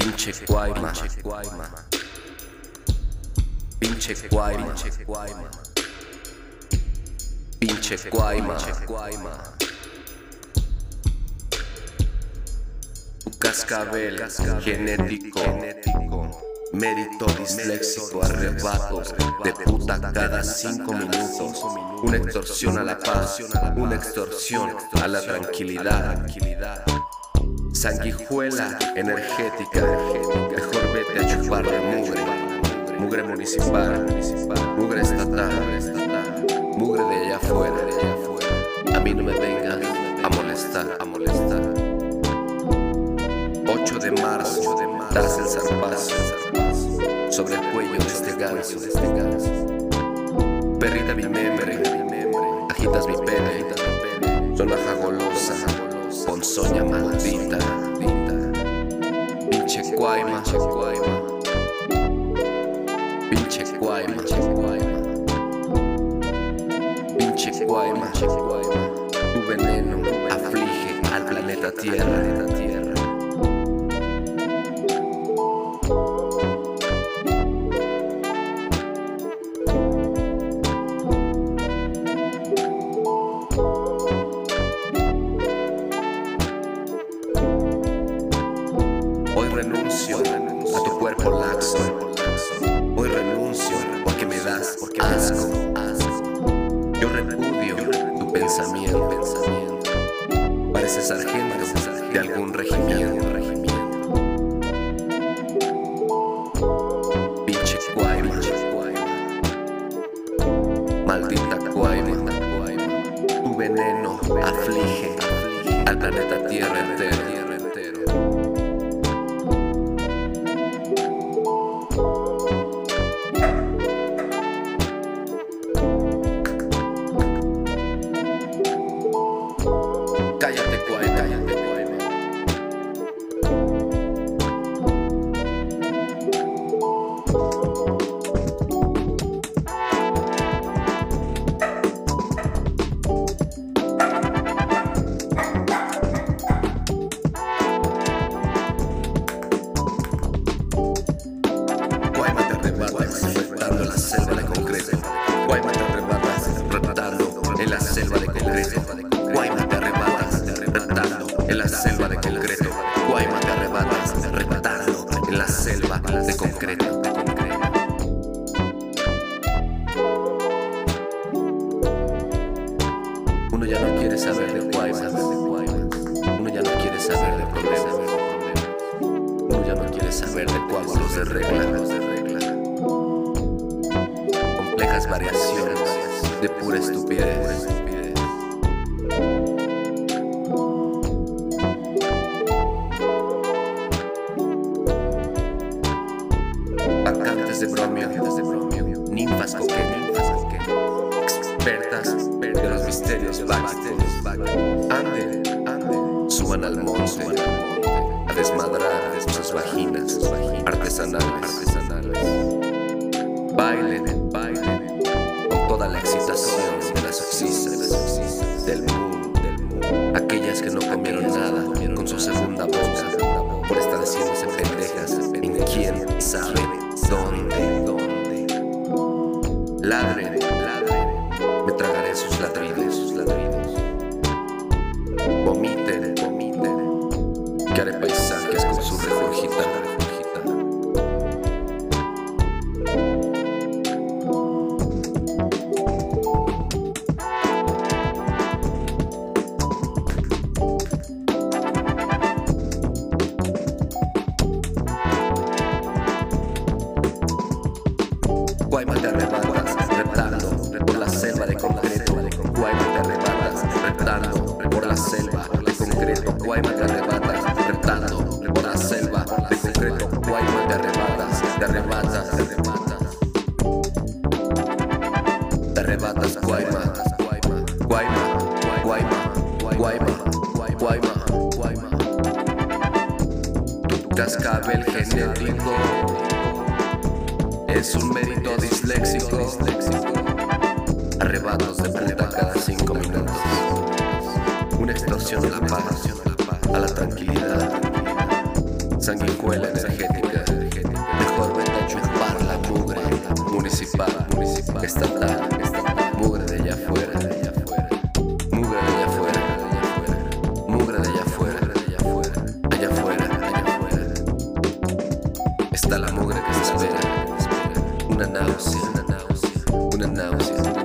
Pinche Guayma. Pinche Guayma. Pinche Guayma. Cascabel genético. Mérito disléxico, arrebatos de puta cada cinco minutos. Una extorsión a la paz, una extorsión a la tranquilidad. Sanguijuela energética, mejor vete a chupar de mugre. Mugre municipal, mugre estatal, mugre de allá afuera. A mí no me vengan a molestar, a molestar. 8 de marzo, das el zarpazo sobre el cuello este de este ganso. Perrita mi membre, agitas mi pene, sonaja golosa, ponzoña maldita, pinche guayma, pinche guayma, pinche guayma, tu veneno aflige al planeta Tierra, renuncio a tu cuerpo laxo. Hoy renuncio porque me das asco. Yo repudio tu pensamiento. Parece sargento de algún regimiento. Pinche guayma. Maldita guayma. Tu veneno aflige al planeta Tierra entero. En la selva de concreto. Guayma te arrebatas, retando en la selva de concreto. Guayma te arrebatas, retando en la selva de concreto. Uno ya no quiere saber de Guayma. Uno ya no quiere saber de problemas. Uno ya no quiere saber de coágulos de regla. Complejas variaciones de pura estupidez. Bacantes de bromio, de bromio, ninfas coquetas, expertas de los misterios backstage. Anden, anden, suban al monte a desmadrar sus vaginas artesanales. Bailen segunda por estar haciéndose pendejas en quién sabe Guayma, Guayma, Guayma, Guayma, Guayma, Guayma. Tu cascabel genético es un mérito disléxico. Arrebatos de puta cada cinco minutos. Una extorsión a la paz, a la tranquilidad. sanguijuela energética. Mejor vete a chupar la mugre municipal, estatal. in now.